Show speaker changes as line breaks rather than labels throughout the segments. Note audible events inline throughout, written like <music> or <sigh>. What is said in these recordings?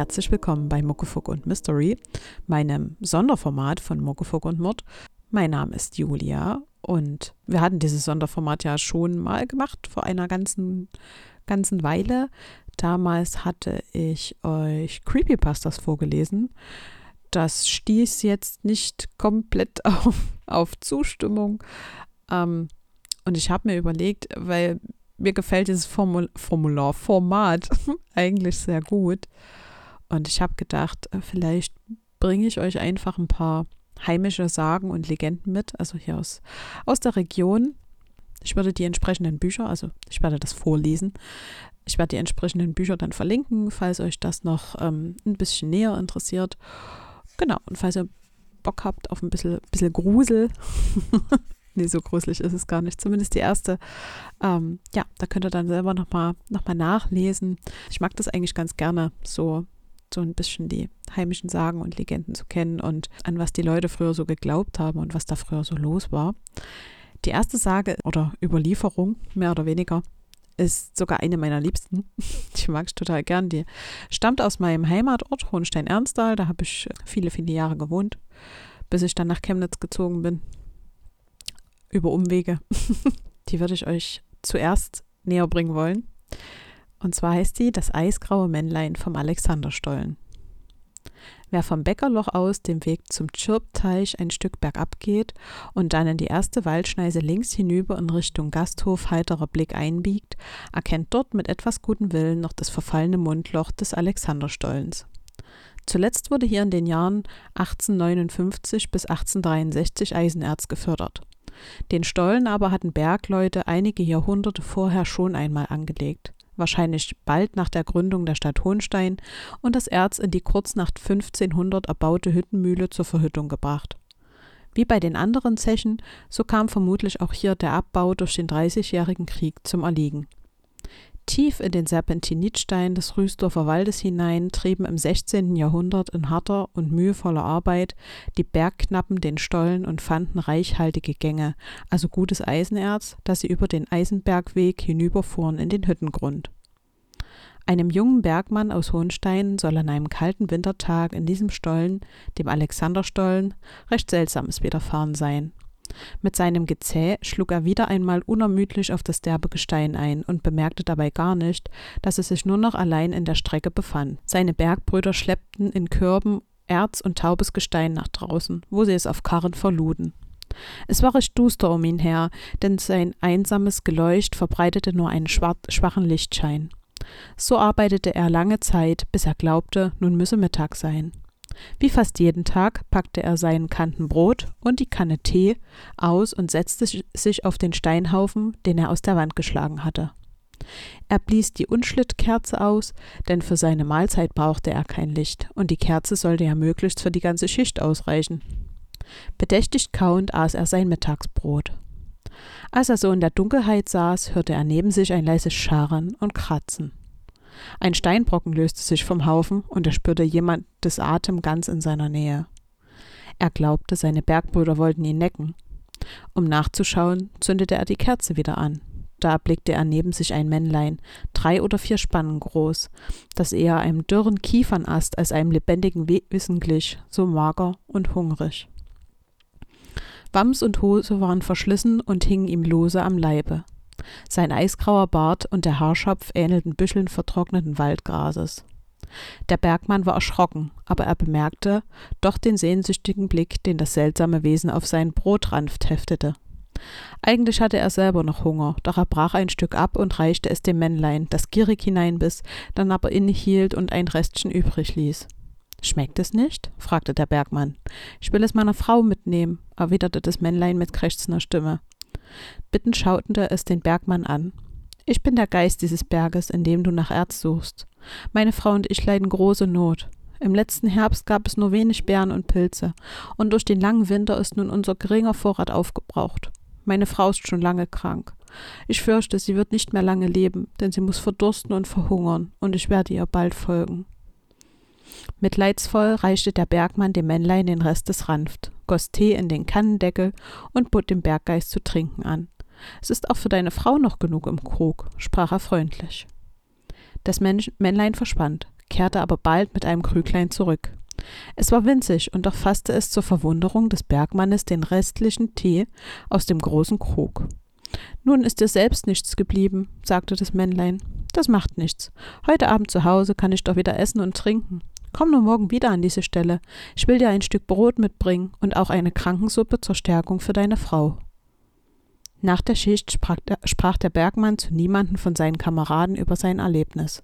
Herzlich willkommen bei Muckefuck und Mystery, meinem Sonderformat von Muckefuck und Mord. Mein Name ist Julia und wir hatten dieses Sonderformat ja schon mal gemacht vor einer ganzen, ganzen Weile. Damals hatte ich euch Creepypastas vorgelesen. Das stieß jetzt nicht komplett <laughs> auf, auf Zustimmung. Ähm, und ich habe mir überlegt, weil mir gefällt dieses Formul Formular, Format <laughs> eigentlich sehr gut. Und ich habe gedacht, äh, vielleicht bringe ich euch einfach ein paar heimische Sagen und Legenden mit, also hier aus, aus der Region. Ich würde die entsprechenden Bücher, also ich werde das vorlesen. Ich werde die entsprechenden Bücher dann verlinken, falls euch das noch ähm, ein bisschen näher interessiert. Genau, und falls ihr Bock habt auf ein bisschen, bisschen Grusel, <laughs> nee, so gruselig ist es gar nicht. Zumindest die erste. Ähm, ja, da könnt ihr dann selber nochmal noch mal nachlesen. Ich mag das eigentlich ganz gerne, so, so ein bisschen die heimischen Sagen und Legenden zu kennen und an was die Leute früher so geglaubt haben und was da früher so los war. Die erste Sage oder Überlieferung, mehr oder weniger, ist sogar eine meiner liebsten. <laughs> Ich mag es total gern. Die stammt aus meinem Heimatort Hohenstein-Ernsthal. Da habe ich viele, viele Jahre gewohnt, bis ich dann nach Chemnitz gezogen bin über Umwege. <laughs> die würde ich euch zuerst näher bringen wollen. Und zwar heißt die Das eisgraue Männlein vom Alexanderstollen. Wer vom Bäckerloch aus dem Weg zum Tschirpteich ein Stück bergab geht und dann in die erste Waldschneise links hinüber in Richtung Gasthof heiterer Blick einbiegt, erkennt dort mit etwas gutem Willen noch das verfallene Mundloch des Alexanderstollens. Zuletzt wurde hier in den Jahren 1859 bis 1863 Eisenerz gefördert. Den Stollen aber hatten Bergleute einige Jahrhunderte vorher schon einmal angelegt, wahrscheinlich bald nach der Gründung der Stadt Hohenstein und das Erz in die kurz nach 1500 erbaute Hüttenmühle zur Verhüttung gebracht. Wie bei den anderen Zechen, so kam vermutlich auch hier der Abbau durch den Dreißigjährigen Krieg zum Erliegen. Tief in den Serpentinitstein des Rüsdorfer Waldes hinein trieben im 16. Jahrhundert in harter und mühevoller Arbeit die Bergknappen den Stollen und fanden reichhaltige Gänge, also gutes Eisenerz, das sie über den Eisenbergweg hinüberfuhren in den Hüttengrund. Einem jungen Bergmann aus Hohenstein soll an einem kalten Wintertag in diesem Stollen, dem Alexanderstollen, recht Seltsames widerfahren sein. Mit seinem Gezäh schlug er wieder einmal unermüdlich auf das derbe Gestein ein und bemerkte dabei gar nicht, dass es sich nur noch allein in der Strecke befand. Seine Bergbrüder schleppten in Körben Erz und taubes Gestein nach draußen, wo sie es auf Karren verluden. Es war recht duster um ihn her, denn sein einsames Geleucht verbreitete nur einen schwachen Lichtschein. So arbeitete er lange Zeit, bis er glaubte, nun müsse Mittag sein. Wie fast jeden Tag packte er seinen Kanten Brot und die Kanne Tee aus und setzte sich auf den Steinhaufen, den er aus der Wand geschlagen hatte. Er blies die Unschlittkerze aus, denn für seine Mahlzeit brauchte er kein Licht, und die Kerze sollte ja möglichst für die ganze Schicht ausreichen. Bedächtig kauend aß er sein Mittagsbrot. Als er so in der Dunkelheit saß, hörte er neben sich ein leises Scharren und Kratzen. Ein Steinbrocken löste sich vom Haufen und er spürte jemandes Atem ganz in seiner Nähe. Er glaubte, seine Bergbrüder wollten ihn necken. Um nachzuschauen, zündete er die Kerze wieder an. Da erblickte er neben sich ein Männlein, drei oder vier Spannen groß, das eher einem dürren Kiefernast als einem lebendigen Wesen glich, so mager und hungrig. Wams und Hose waren verschlissen und hingen ihm lose am Leibe. Sein eisgrauer Bart und der Haarschopf ähnelten Büscheln vertrockneten Waldgrases. Der Bergmann war erschrocken, aber er bemerkte doch den sehnsüchtigen Blick, den das seltsame Wesen auf seinen Brotranft heftete. Eigentlich hatte er selber noch Hunger, doch er brach ein Stück ab und reichte es dem Männlein, das gierig hineinbiss, dann aber innehielt und ein Restchen übrig ließ. Schmeckt es nicht? fragte der Bergmann. Ich will es meiner Frau mitnehmen, erwiderte das Männlein mit krächzender Stimme. Bittend schaute es den Bergmann an. Ich bin der Geist dieses Berges, in dem du nach Erz suchst. Meine Frau und ich leiden große Not. Im letzten Herbst gab es nur wenig Beeren und Pilze, und durch den langen Winter ist nun unser geringer Vorrat aufgebraucht. Meine Frau ist schon lange krank. Ich fürchte, sie wird nicht mehr lange leben, denn sie muss verdursten und verhungern, und ich werde ihr bald folgen. Mitleidsvoll reichte der Bergmann dem Männlein den Rest des Ranft, goss Tee in den Kannendeckel und bot dem Berggeist zu trinken an. Es ist auch für deine Frau noch genug im Krug, sprach er freundlich. Das Männlein verschwand, kehrte aber bald mit einem Krüglein zurück. Es war winzig, und doch fasste es zur Verwunderung des Bergmannes den restlichen Tee aus dem großen Krug. Nun ist dir selbst nichts geblieben, sagte das Männlein. Das macht nichts. Heute Abend zu Hause kann ich doch wieder essen und trinken. Komm nur morgen wieder an diese Stelle. Ich will dir ein Stück Brot mitbringen und auch eine Krankensuppe zur Stärkung für deine Frau. Nach der Schicht sprach der, sprach der Bergmann zu niemanden von seinen Kameraden über sein Erlebnis.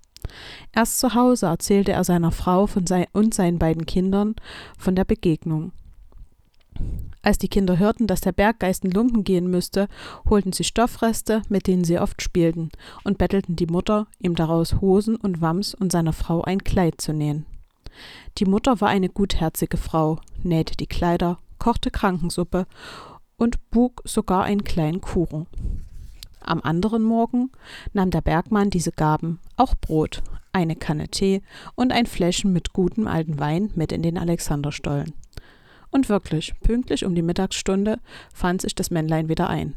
Erst zu Hause erzählte er seiner Frau sein, und seinen beiden Kindern von der Begegnung. Als die Kinder hörten, dass der Berggeist in Lumpen gehen müsste, holten sie Stoffreste, mit denen sie oft spielten, und bettelten die Mutter, ihm daraus Hosen und Wams und seiner Frau ein Kleid zu nähen. Die Mutter war eine gutherzige Frau, nähte die Kleider, kochte Krankensuppe und bug sogar einen kleinen Kuchen. Am anderen Morgen nahm der Bergmann diese Gaben, auch Brot, eine Kanne Tee und ein Fläschchen mit gutem alten Wein mit in den Alexanderstollen. Und wirklich, pünktlich um die Mittagsstunde fand sich das Männlein wieder ein.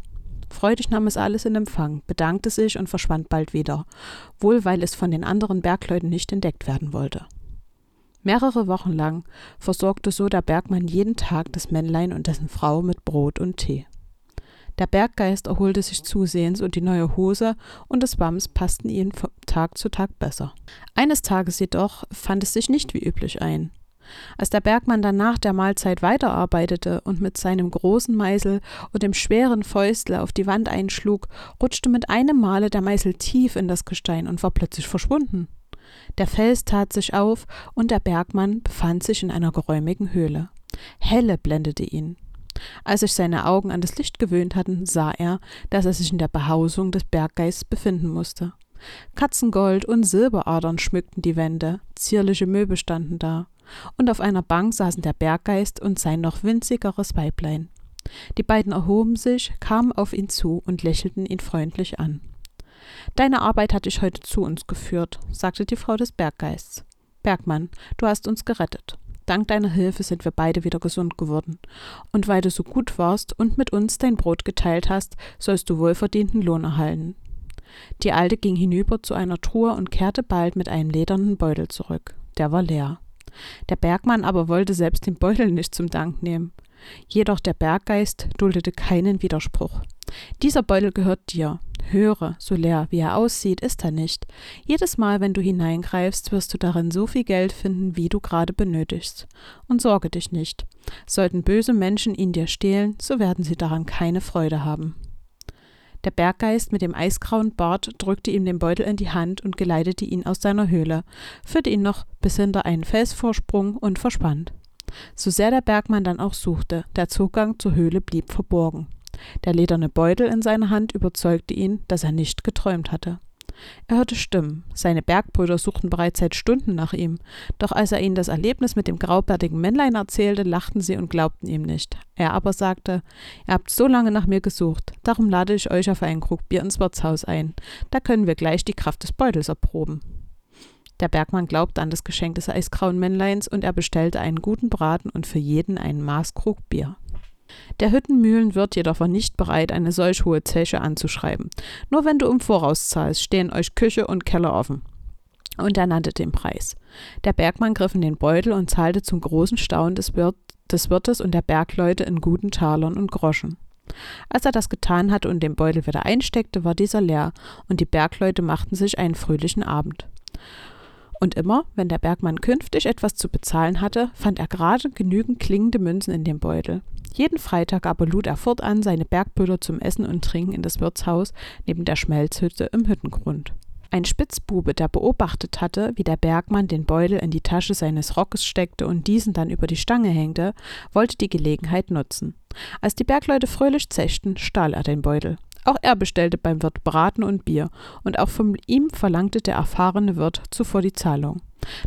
Freudig nahm es alles in Empfang, bedankte sich und verschwand bald wieder, wohl weil es von den anderen Bergleuten nicht entdeckt werden wollte. Mehrere Wochen lang versorgte so der Bergmann jeden Tag das Männlein und dessen Frau mit Brot und Tee. Der Berggeist erholte sich zusehends und die neue Hose und das Wams passten ihm von Tag zu Tag besser. Eines Tages jedoch fand es sich nicht wie üblich ein. Als der Bergmann dann nach der Mahlzeit weiterarbeitete und mit seinem großen Meißel und dem schweren Fäustle auf die Wand einschlug, rutschte mit einem Male der Meißel tief in das Gestein und war plötzlich verschwunden. Der Fels tat sich auf, und der Bergmann befand sich in einer geräumigen Höhle. Helle blendete ihn. Als sich seine Augen an das Licht gewöhnt hatten, sah er, dass er sich in der Behausung des Berggeists befinden musste. Katzengold und Silberadern schmückten die Wände, zierliche Möbel standen da, und auf einer Bank saßen der Berggeist und sein noch winzigeres Weiblein. Die beiden erhoben sich, kamen auf ihn zu und lächelten ihn freundlich an. Deine Arbeit hat dich heute zu uns geführt, sagte die Frau des Berggeists. Bergmann, du hast uns gerettet. Dank deiner Hilfe sind wir beide wieder gesund geworden. Und weil du so gut warst und mit uns dein Brot geteilt hast, sollst du wohlverdienten Lohn erhalten. Die Alte ging hinüber zu einer Truhe und kehrte bald mit einem ledernen Beutel zurück. Der war leer. Der Bergmann aber wollte selbst den Beutel nicht zum Dank nehmen. Jedoch der Berggeist duldete keinen Widerspruch. Dieser Beutel gehört dir. Höre, so leer wie er aussieht, ist er nicht. Jedes Mal, wenn du hineingreifst, wirst du darin so viel Geld finden, wie du gerade benötigst. Und sorge dich nicht. Sollten böse Menschen ihn dir stehlen, so werden sie daran keine Freude haben. Der Berggeist mit dem eisgrauen Bart drückte ihm den Beutel in die Hand und geleitete ihn aus seiner Höhle, führte ihn noch bis hinter einen Felsvorsprung und verschwand. So sehr der Bergmann dann auch suchte, der Zugang zur Höhle blieb verborgen. Der lederne Beutel in seiner Hand überzeugte ihn, dass er nicht geträumt hatte. Er hörte Stimmen. Seine Bergbrüder suchten bereits seit Stunden nach ihm. Doch als er ihnen das Erlebnis mit dem graubärtigen Männlein erzählte, lachten sie und glaubten ihm nicht. Er aber sagte: Ihr habt so lange nach mir gesucht. Darum lade ich euch auf einen Krug Bier ins Wirtshaus ein. Da können wir gleich die Kraft des Beutels erproben. Der Bergmann glaubte an das Geschenk des eisgrauen Männleins und er bestellte einen guten Braten und für jeden einen Maßkrug Bier. Der Hüttenmühlenwirt jedoch war nicht bereit, eine solch hohe Zeche anzuschreiben. Nur wenn du im Voraus zahlst, stehen euch Küche und Keller offen. Und er nannte den Preis. Der Bergmann griff in den Beutel und zahlte zum großen Staunen des, Wirt, des Wirtes und der Bergleute in guten Talern und Groschen. Als er das getan hatte und den Beutel wieder einsteckte, war dieser leer, und die Bergleute machten sich einen fröhlichen Abend. Und immer, wenn der Bergmann künftig etwas zu bezahlen hatte, fand er gerade genügend klingende Münzen in dem Beutel. Jeden Freitag aber lud er fortan seine Bergbrüder zum Essen und Trinken in das Wirtshaus neben der Schmelzhütte im Hüttengrund. Ein Spitzbube, der beobachtet hatte, wie der Bergmann den Beutel in die Tasche seines Rockes steckte und diesen dann über die Stange hängte, wollte die Gelegenheit nutzen. Als die Bergleute fröhlich zechten, stahl er den Beutel. Auch er bestellte beim Wirt Braten und Bier, und auch von ihm verlangte der erfahrene Wirt zuvor die Zahlung.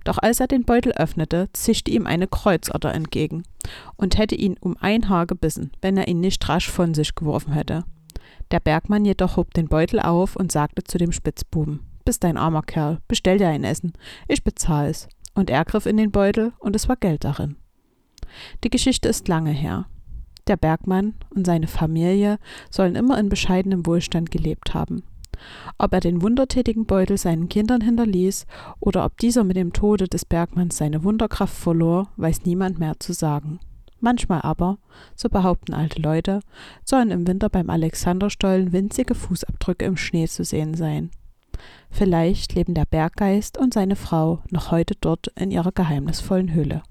Doch als er den Beutel öffnete, zischte ihm eine Kreuzotter entgegen und hätte ihn um ein Haar gebissen, wenn er ihn nicht rasch von sich geworfen hätte. Der Bergmann jedoch hob den Beutel auf und sagte zu dem Spitzbuben: Bist ein armer Kerl, bestell dir ein Essen, ich bezahle es. Und er griff in den Beutel, und es war Geld darin. Die Geschichte ist lange her. Der Bergmann und seine Familie sollen immer in bescheidenem Wohlstand gelebt haben. Ob er den wundertätigen Beutel seinen Kindern hinterließ oder ob dieser mit dem Tode des Bergmanns seine Wunderkraft verlor, weiß niemand mehr zu sagen. Manchmal aber, so behaupten alte Leute, sollen im Winter beim Alexanderstollen winzige Fußabdrücke im Schnee zu sehen sein. Vielleicht leben der Berggeist und seine Frau noch heute dort in ihrer geheimnisvollen Höhle.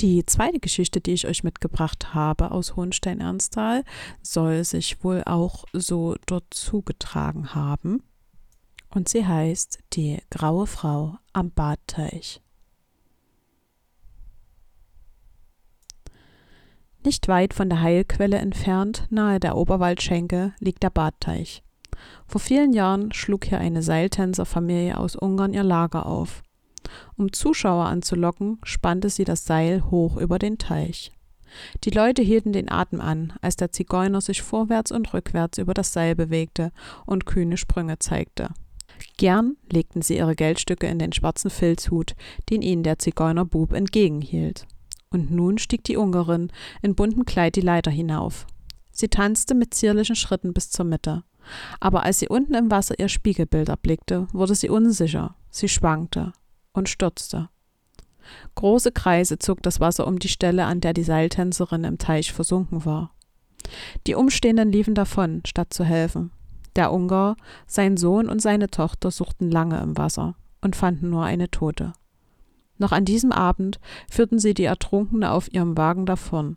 Die zweite Geschichte, die ich euch mitgebracht habe aus Hohenstein-Ernsthal, soll sich wohl auch so dort zugetragen haben. Und sie heißt Die graue Frau am Badteich. Nicht weit von der Heilquelle entfernt, nahe der Oberwaldschenke, liegt der Badteich. Vor vielen Jahren schlug hier eine Seiltänzerfamilie aus Ungarn ihr Lager auf. Um Zuschauer anzulocken, spannte sie das Seil hoch über den Teich. Die Leute hielten den Atem an, als der Zigeuner sich vorwärts und rückwärts über das Seil bewegte und kühne Sprünge zeigte. Gern legten sie ihre Geldstücke in den schwarzen Filzhut, den ihnen der Zigeunerbub entgegenhielt. Und nun stieg die Ungarin in buntem Kleid die Leiter hinauf. Sie tanzte mit zierlichen Schritten bis zur Mitte. Aber als sie unten im Wasser ihr Spiegelbild erblickte, wurde sie unsicher, sie schwankte und stürzte. Große Kreise zog das Wasser um die Stelle, an der die Seiltänzerin im Teich versunken war. Die Umstehenden liefen davon, statt zu helfen. Der Ungar, sein Sohn und seine Tochter suchten lange im Wasser und fanden nur eine Tote. Noch an diesem Abend führten sie die Ertrunkene auf ihrem Wagen davon.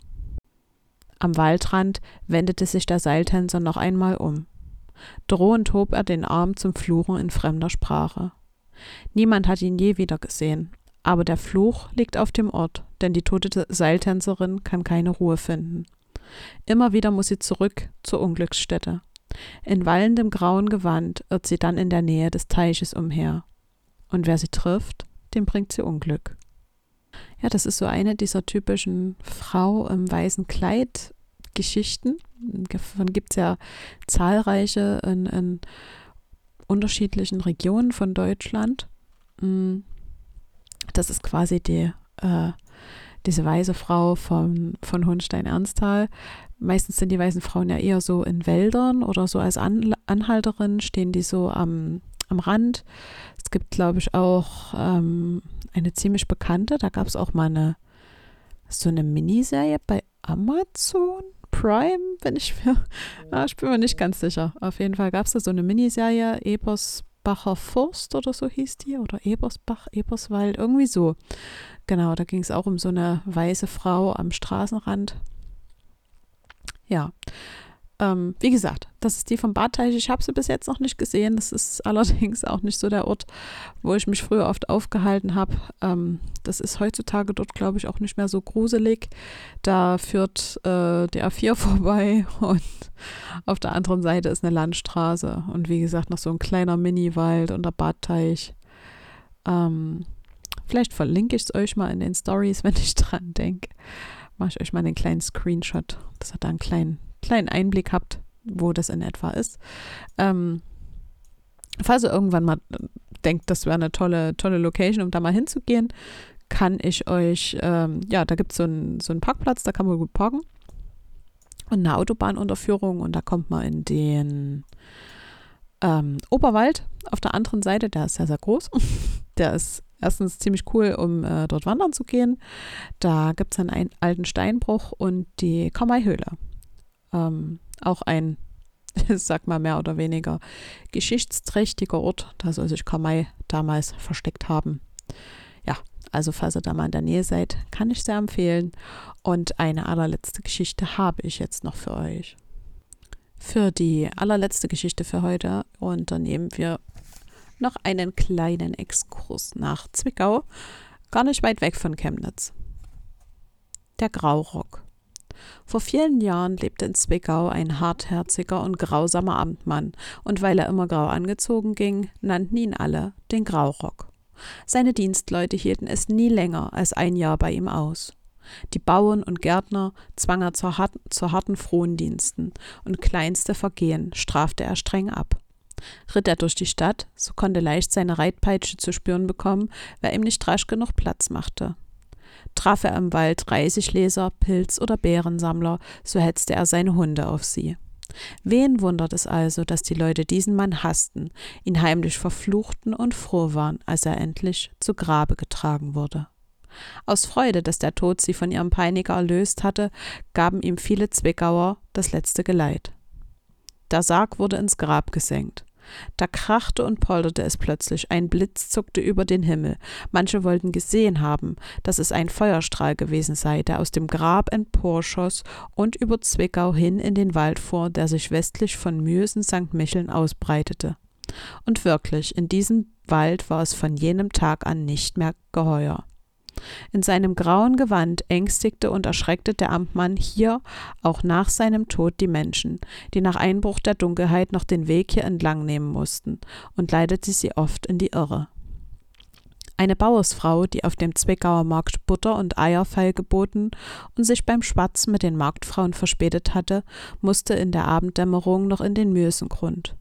Am Waldrand wendete sich der Seiltänzer noch einmal um. Drohend hob er den Arm zum Fluchen in fremder Sprache. Niemand hat ihn je wieder gesehen, aber der Fluch liegt auf dem Ort, denn die tote Seiltänzerin kann keine Ruhe finden. Immer wieder muss sie zurück zur Unglücksstätte. In wallendem grauen Gewand irrt sie dann in der Nähe des Teiches umher. Und wer sie trifft, dem bringt sie Unglück. Ja, das ist so eine dieser typischen Frau im weißen Kleid Geschichten. Davon gibt es ja zahlreiche in, in unterschiedlichen Regionen von Deutschland. Mm, das ist quasi die, äh, diese weiße Frau vom, von Hohenstein-Ernsthal. Meistens sind die weißen Frauen ja eher so in Wäldern oder so als An Anhalterin, stehen die so am, am Rand. Es gibt, glaube ich, auch ähm, eine ziemlich bekannte, da gab es auch mal eine, so eine Miniserie bei Amazon Prime, wenn ich mir, <laughs> ja, ich bin mir nicht ganz sicher. Auf jeden Fall gab es da so eine Miniserie, Ebersbacher Forst oder so hieß die, oder Ebersbach, Eberswald, irgendwie so. Genau, da ging es auch um so eine weiße Frau am Straßenrand. Ja, ähm, wie gesagt, das ist die vom Badteich. Ich habe sie bis jetzt noch nicht gesehen. Das ist <laughs> allerdings auch nicht so der Ort, wo ich mich früher oft aufgehalten habe. Ähm, das ist heutzutage dort, glaube ich, auch nicht mehr so gruselig. Da führt äh, der A4 <laughs> vorbei und auf der anderen Seite ist eine Landstraße. Und wie gesagt, noch so ein kleiner Mini-Wald und der Badteich. Ähm, vielleicht verlinke ich es euch mal in den Stories, <laughs> wenn ich dran denke. Mache ich euch mal einen kleinen Screenshot, dass ihr da einen kleinen kleinen Einblick habt, wo das in etwa ist. Ähm, falls ihr irgendwann mal denkt, das wäre eine tolle, tolle Location, um da mal hinzugehen, kann ich euch, ähm, ja, da gibt es so einen so Parkplatz, da kann man gut parken. Und eine Autobahnunterführung und da kommt man in den ähm, Oberwald auf der anderen Seite, der ist sehr, sehr groß. <laughs> der ist erstens ziemlich cool, um äh, dort wandern zu gehen. Da gibt es einen alten Steinbruch und die Kamai-Höhle ähm, auch ein, <laughs> sag mal mehr oder weniger, geschichtsträchtiger Ort. Da soll sich Kamai damals versteckt haben. Ja, also falls ihr da mal in der Nähe seid, kann ich sehr empfehlen. Und eine allerletzte Geschichte habe ich jetzt noch für euch. Für die allerletzte Geschichte für heute unternehmen wir noch einen kleinen Exkurs nach Zwickau, gar nicht weit weg von Chemnitz. Der Graurock. Vor vielen Jahren lebte in Zwickau ein hartherziger und grausamer Amtmann, und weil er immer grau angezogen ging, nannten ihn alle den Graurock. Seine Dienstleute hielten es nie länger als ein Jahr bei ihm aus. Die Bauern und Gärtner zwang er zu, hart, zu harten Frondiensten, und kleinste Vergehen strafte er streng ab. Ritt er durch die Stadt, so konnte leicht seine Reitpeitsche zu spüren bekommen, wer ihm nicht rasch genug Platz machte. Traf er im Wald Reisigleser, Pilz- oder Bärensammler, so hetzte er seine Hunde auf sie. Wen wundert es also, dass die Leute diesen Mann hassten, ihn heimlich verfluchten und froh waren, als er endlich zu Grabe getragen wurde. Aus Freude, dass der Tod sie von ihrem Peiniger erlöst hatte, gaben ihm viele Zwickauer das letzte Geleit. Der Sarg wurde ins Grab gesenkt. Da krachte und polterte es plötzlich, ein Blitz zuckte über den Himmel. Manche wollten gesehen haben, dass es ein Feuerstrahl gewesen sei, der aus dem Grab emporschoss und über Zwickau hin in den Wald fuhr, der sich westlich von Müsen St. Micheln ausbreitete. Und wirklich, in diesem Wald war es von jenem Tag an nicht mehr geheuer. In seinem grauen Gewand ängstigte und erschreckte der Amtmann hier auch nach seinem Tod die Menschen, die nach Einbruch der Dunkelheit noch den Weg hier entlang nehmen mussten, und leitete sie oft in die Irre. Eine Bauersfrau, die auf dem Zwickauer Markt Butter und Eier feilgeboten und sich beim Schwatzen mit den Marktfrauen verspätet hatte, musste in der Abenddämmerung noch in den Müsengrund.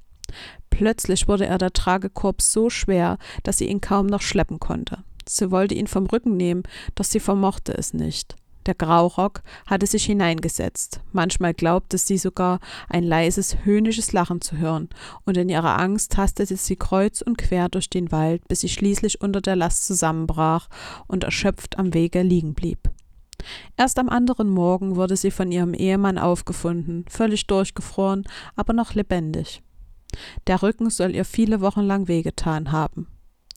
Plötzlich wurde er der Tragekorb so schwer, dass sie ihn kaum noch schleppen konnte. Sie wollte ihn vom Rücken nehmen, doch sie vermochte es nicht. Der Graurock hatte sich hineingesetzt. Manchmal glaubte sie sogar, ein leises, höhnisches Lachen zu hören, und in ihrer Angst tastete sie kreuz und quer durch den Wald, bis sie schließlich unter der Last zusammenbrach und erschöpft am Wege liegen blieb. Erst am anderen Morgen wurde sie von ihrem Ehemann aufgefunden, völlig durchgefroren, aber noch lebendig. Der Rücken soll ihr viele Wochen lang wehgetan haben.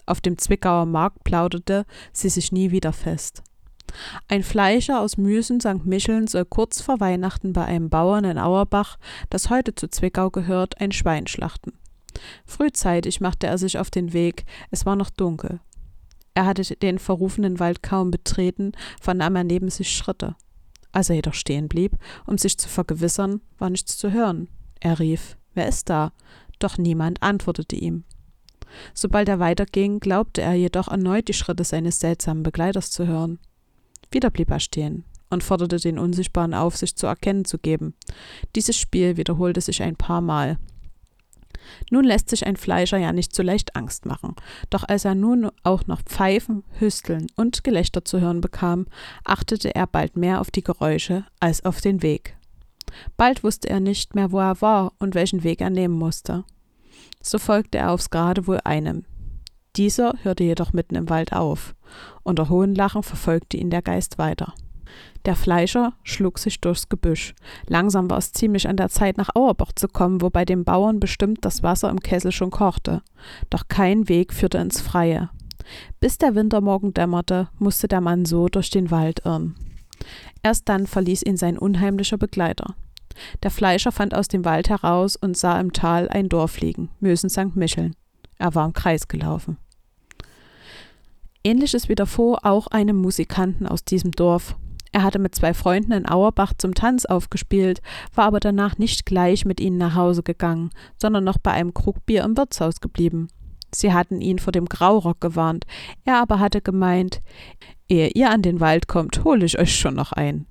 Auf dem Zwickauer Markt plauderte sie sich nie wieder fest. Ein Fleischer aus Müsen St. Micheln soll kurz vor Weihnachten bei einem Bauern in Auerbach, das heute zu Zwickau gehört, ein Schwein schlachten. Frühzeitig machte er sich auf den Weg, es war noch dunkel. Er hatte den verrufenen Wald kaum betreten, vernahm er neben sich Schritte. Als er jedoch stehen blieb, um sich zu vergewissern, war nichts zu hören. Er rief, wer ist da? Doch niemand antwortete ihm. Sobald er weiterging, glaubte er jedoch erneut die Schritte seines seltsamen Begleiters zu hören. Wieder blieb er stehen und forderte den Unsichtbaren auf, sich zu erkennen zu geben. Dieses Spiel wiederholte sich ein paar Mal. Nun lässt sich ein Fleischer ja nicht so leicht Angst machen, doch als er nun auch noch Pfeifen, Hüsteln und Gelächter zu hören bekam, achtete er bald mehr auf die Geräusche als auf den Weg. Bald wusste er nicht mehr, wo er war und welchen Weg er nehmen musste so folgte er aufs Geradewohl einem. Dieser hörte jedoch mitten im Wald auf. Unter Hohnlachen verfolgte ihn der Geist weiter. Der Fleischer schlug sich durchs Gebüsch. Langsam war es ziemlich an der Zeit, nach Auerbach zu kommen, wo bei den Bauern bestimmt das Wasser im Kessel schon kochte. Doch kein Weg führte ins Freie. Bis der Wintermorgen dämmerte, musste der Mann so durch den Wald irren. Erst dann verließ ihn sein unheimlicher Begleiter. Der Fleischer fand aus dem Wald heraus und sah im Tal ein Dorf liegen, Mösen St. Micheln. Er war im Kreis gelaufen. Ähnliches widerfuhr auch einem Musikanten aus diesem Dorf. Er hatte mit zwei Freunden in Auerbach zum Tanz aufgespielt, war aber danach nicht gleich mit ihnen nach Hause gegangen, sondern noch bei einem Krug Bier im Wirtshaus geblieben. Sie hatten ihn vor dem Graurock gewarnt, er aber hatte gemeint, ehe ihr an den Wald kommt, hole ich euch schon noch ein.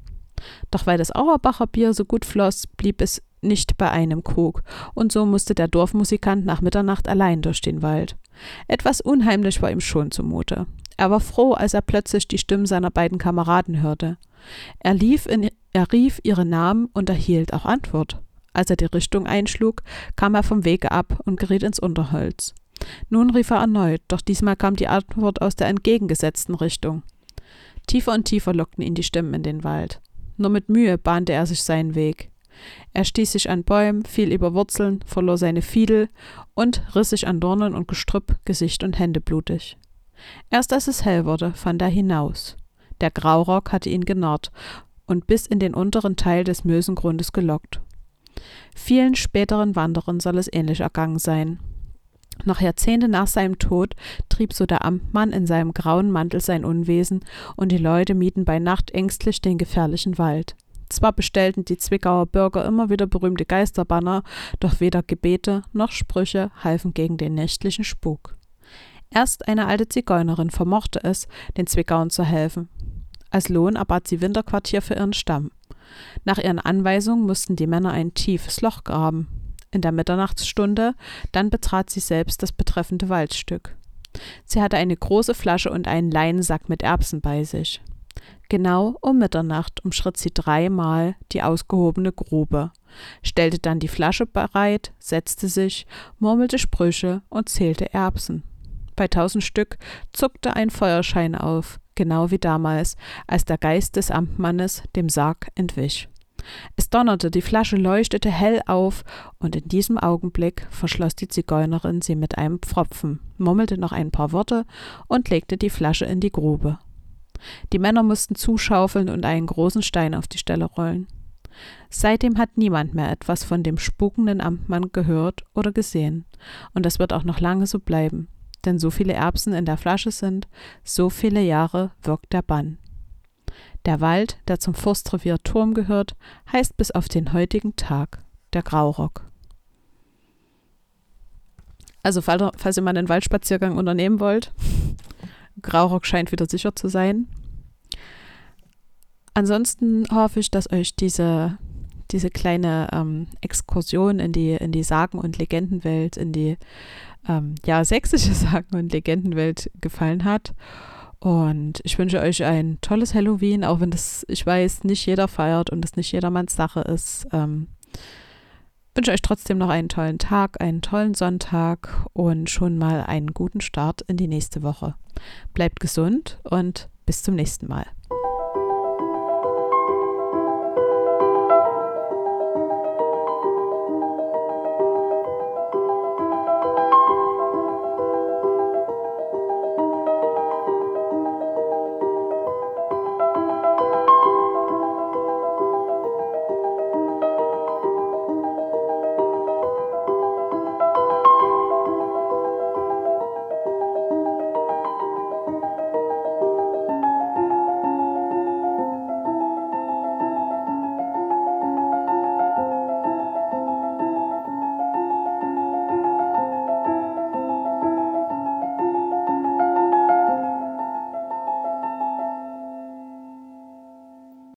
Doch weil das Auerbacher Bier so gut floss, blieb es nicht bei einem Krug, und so musste der Dorfmusikant nach Mitternacht allein durch den Wald. Etwas unheimlich war ihm schon zumute. Er war froh, als er plötzlich die Stimmen seiner beiden Kameraden hörte. Er, lief in, er rief ihre Namen und erhielt auch Antwort. Als er die Richtung einschlug, kam er vom Wege ab und geriet ins Unterholz. Nun rief er erneut, doch diesmal kam die Antwort aus der entgegengesetzten Richtung. Tiefer und tiefer lockten ihn die Stimmen in den Wald. Nur mit Mühe bahnte er sich seinen Weg. Er stieß sich an Bäumen, fiel über Wurzeln, verlor seine Fiedel und riss sich an Dornen und Gestrüpp Gesicht und Hände blutig. Erst als es hell wurde, fand er hinaus. Der Graurock hatte ihn genarrt und bis in den unteren Teil des Mösengrundes gelockt. Vielen späteren Wanderern soll es ähnlich ergangen sein. Noch Jahrzehnte nach seinem Tod trieb so der Amtmann in seinem grauen Mantel sein Unwesen, und die Leute mieden bei Nacht ängstlich den gefährlichen Wald. Zwar bestellten die Zwickauer Bürger immer wieder berühmte Geisterbanner, doch weder Gebete noch Sprüche halfen gegen den nächtlichen Spuk. Erst eine alte Zigeunerin vermochte es, den Zwickauern zu helfen. Als Lohn erbat sie Winterquartier für ihren Stamm. Nach ihren Anweisungen mussten die Männer ein tiefes Loch graben in der Mitternachtsstunde, dann betrat sie selbst das betreffende Waldstück. Sie hatte eine große Flasche und einen Leinensack mit Erbsen bei sich. Genau um Mitternacht umschritt sie dreimal die ausgehobene Grube, stellte dann die Flasche bereit, setzte sich, murmelte Sprüche und zählte Erbsen. Bei tausend Stück zuckte ein Feuerschein auf, genau wie damals, als der Geist des Amtmannes dem Sarg entwich. Es donnerte, die Flasche leuchtete hell auf, und in diesem Augenblick verschloss die Zigeunerin sie mit einem Pfropfen, murmelte noch ein paar Worte und legte die Flasche in die Grube. Die Männer mussten zuschaufeln und einen großen Stein auf die Stelle rollen. Seitdem hat niemand mehr etwas von dem spukenden Amtmann gehört oder gesehen, und das wird auch noch lange so bleiben, denn so viele Erbsen in der Flasche sind, so viele Jahre wirkt der Bann. Der Wald, der zum Forstrevier Turm gehört, heißt bis auf den heutigen Tag der Graurock. Also falls ihr mal einen Waldspaziergang unternehmen wollt, <laughs> Graurock scheint wieder sicher zu sein. Ansonsten hoffe ich, dass euch diese, diese kleine ähm, Exkursion in die, in die Sagen- und Legendenwelt, in die ähm, ja, sächsische <laughs> Sagen- und Legendenwelt gefallen hat. Und ich wünsche euch ein tolles Halloween, auch wenn das, ich weiß, nicht jeder feiert und das nicht jedermanns Sache ist. Ähm, wünsche euch trotzdem noch einen tollen Tag, einen tollen Sonntag und schon mal einen guten Start in die nächste Woche. Bleibt gesund und bis zum nächsten Mal.